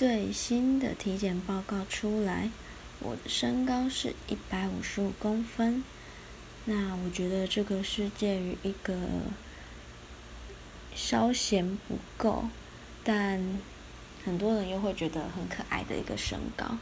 最新的体检报告出来，我的身高是一百五十五公分。那我觉得这个是介于一个稍显不够，但很多人又会觉得很可爱的一个身高。